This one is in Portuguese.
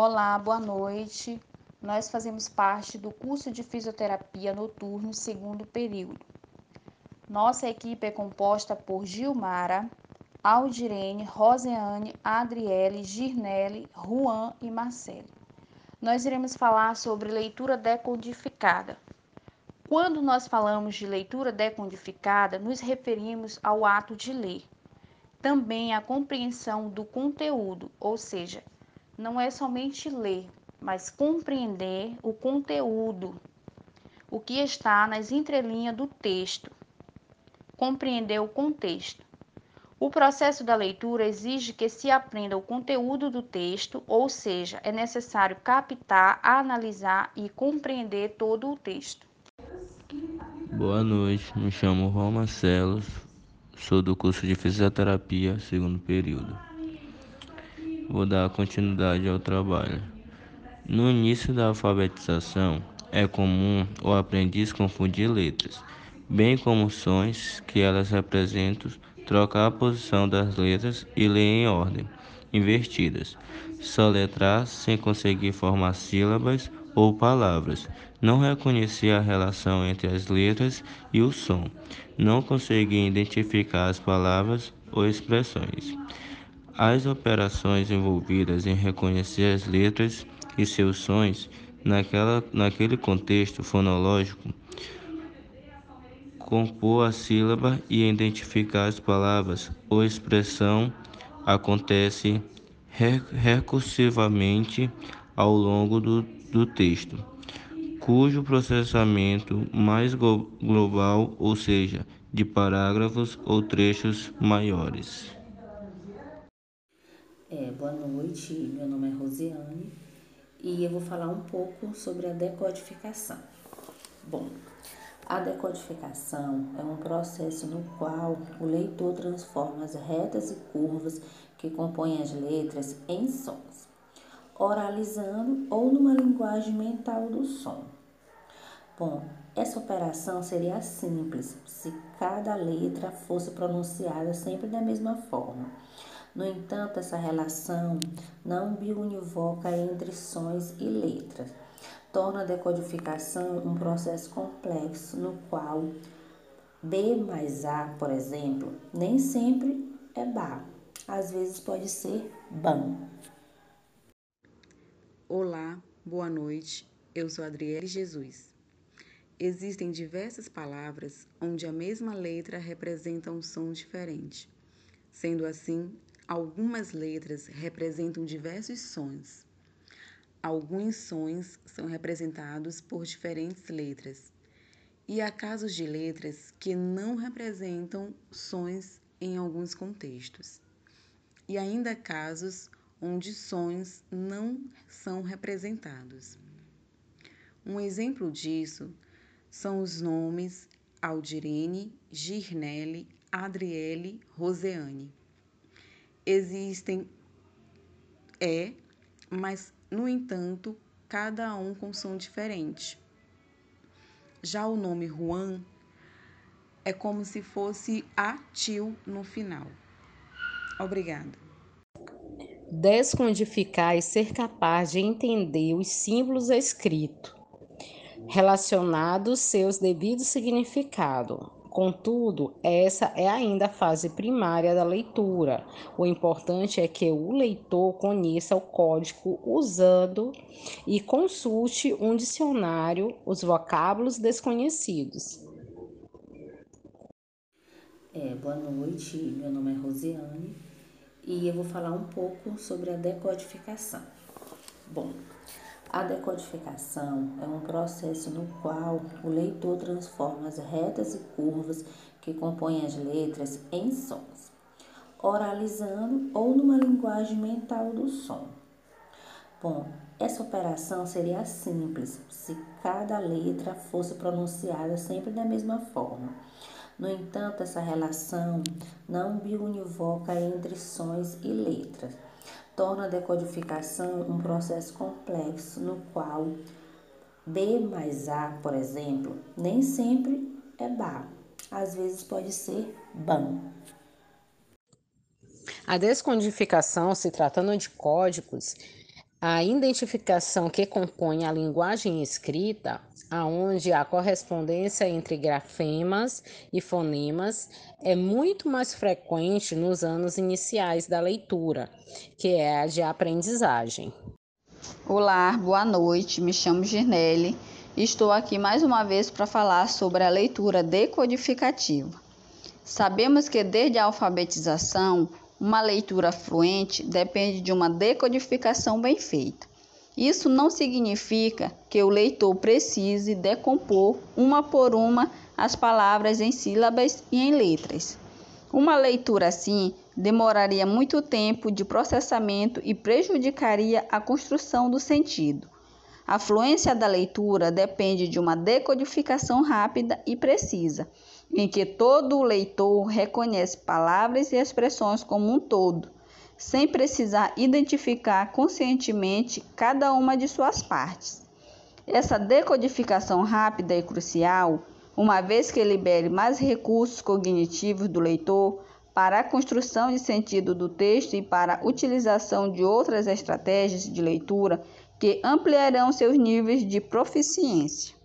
Olá, boa noite. Nós fazemos parte do curso de fisioterapia noturno segundo período. Nossa equipe é composta por Gilmara, Aldirene, Roseane, Adriele, Girnele, Juan e Marcelo. Nós iremos falar sobre leitura decodificada. Quando nós falamos de leitura decodificada, nos referimos ao ato de ler. Também a compreensão do conteúdo, ou seja, não é somente ler, mas compreender o conteúdo, o que está nas entrelinhas do texto compreender o contexto. O processo da leitura exige que se aprenda o conteúdo do texto, ou seja, é necessário captar, analisar e compreender todo o texto. Boa noite, me chamo Marcelo, sou do curso de Fisioterapia, segundo período. Vou dar continuidade ao trabalho. No início da alfabetização, é comum o aprendiz confundir letras bem como sons que elas representam, trocar a posição das letras e ler em ordem invertidas, soletrar sem conseguir formar sílabas ou palavras, não reconhecer a relação entre as letras e o som, não conseguir identificar as palavras ou expressões. As operações envolvidas em reconhecer as letras e seus sons naquela, naquele contexto fonológico compor a sílaba e identificar as palavras ou expressão acontece recursivamente ao longo do, do texto, cujo processamento mais global, ou seja, de parágrafos ou trechos maiores. É, boa noite, meu nome é Rosiane e eu vou falar um pouco sobre a decodificação. Bom, a decodificação é um processo no qual o leitor transforma as retas e curvas que compõem as letras em sons, oralizando ou numa linguagem mental do som. Bom, essa operação seria simples se cada letra fosse pronunciada sempre da mesma forma. No entanto, essa relação não biunivoca entre sons e letras torna a decodificação um processo complexo no qual B mais A, por exemplo, nem sempre é BA, às vezes pode ser BAM. Olá, boa noite, eu sou Adriele Jesus. Existem diversas palavras onde a mesma letra representa um som diferente. Sendo assim, algumas letras representam diversos sons. Alguns sons são representados por diferentes letras, e há casos de letras que não representam sons em alguns contextos, e ainda casos onde sons não são representados. Um exemplo disso são os nomes Aldirene, Girnele, Adriele, Roseane. Existem é, mas no entanto, cada um com som diferente. Já o nome Juan é como se fosse atil no final. Obrigada. Descodificar e ser capaz de entender os símbolos escritos, relacionados seus devidos significados, Contudo, essa é ainda a fase primária da leitura. O importante é que o leitor conheça o código usando e consulte um dicionário, os vocábulos desconhecidos. É, boa noite, meu nome é Rosiane e eu vou falar um pouco sobre a decodificação. Bom, a decodificação é um processo no qual o leitor transforma as retas e curvas que compõem as letras em sons, oralizando ou numa linguagem mental do som. Bom, essa operação seria simples se cada letra fosse pronunciada sempre da mesma forma. No entanto, essa relação não biunivoca entre sons e letras torna a decodificação um processo complexo no qual B mais A, por exemplo, nem sempre é BA, às vezes pode ser BAM. A descodificação, se tratando de códigos, A identificação que compõe a linguagem escrita, aonde a correspondência entre grafemas e fonemas é muito mais frequente nos anos iniciais da leitura, que é a de aprendizagem. Olá, boa noite. Me chamo Girnelli e estou aqui mais uma vez para falar sobre a leitura decodificativa. Sabemos que desde a alfabetização, uma leitura fluente depende de uma decodificação bem feita. Isso não significa que o leitor precise decompor uma por uma as palavras em sílabas e em letras. Uma leitura assim demoraria muito tempo de processamento e prejudicaria a construção do sentido. A fluência da leitura depende de uma decodificação rápida e precisa em que todo leitor reconhece palavras e expressões como um todo, sem precisar identificar conscientemente cada uma de suas partes. Essa decodificação rápida é crucial, uma vez que libere mais recursos cognitivos do leitor para a construção de sentido do texto e para a utilização de outras estratégias de leitura que ampliarão seus níveis de proficiência.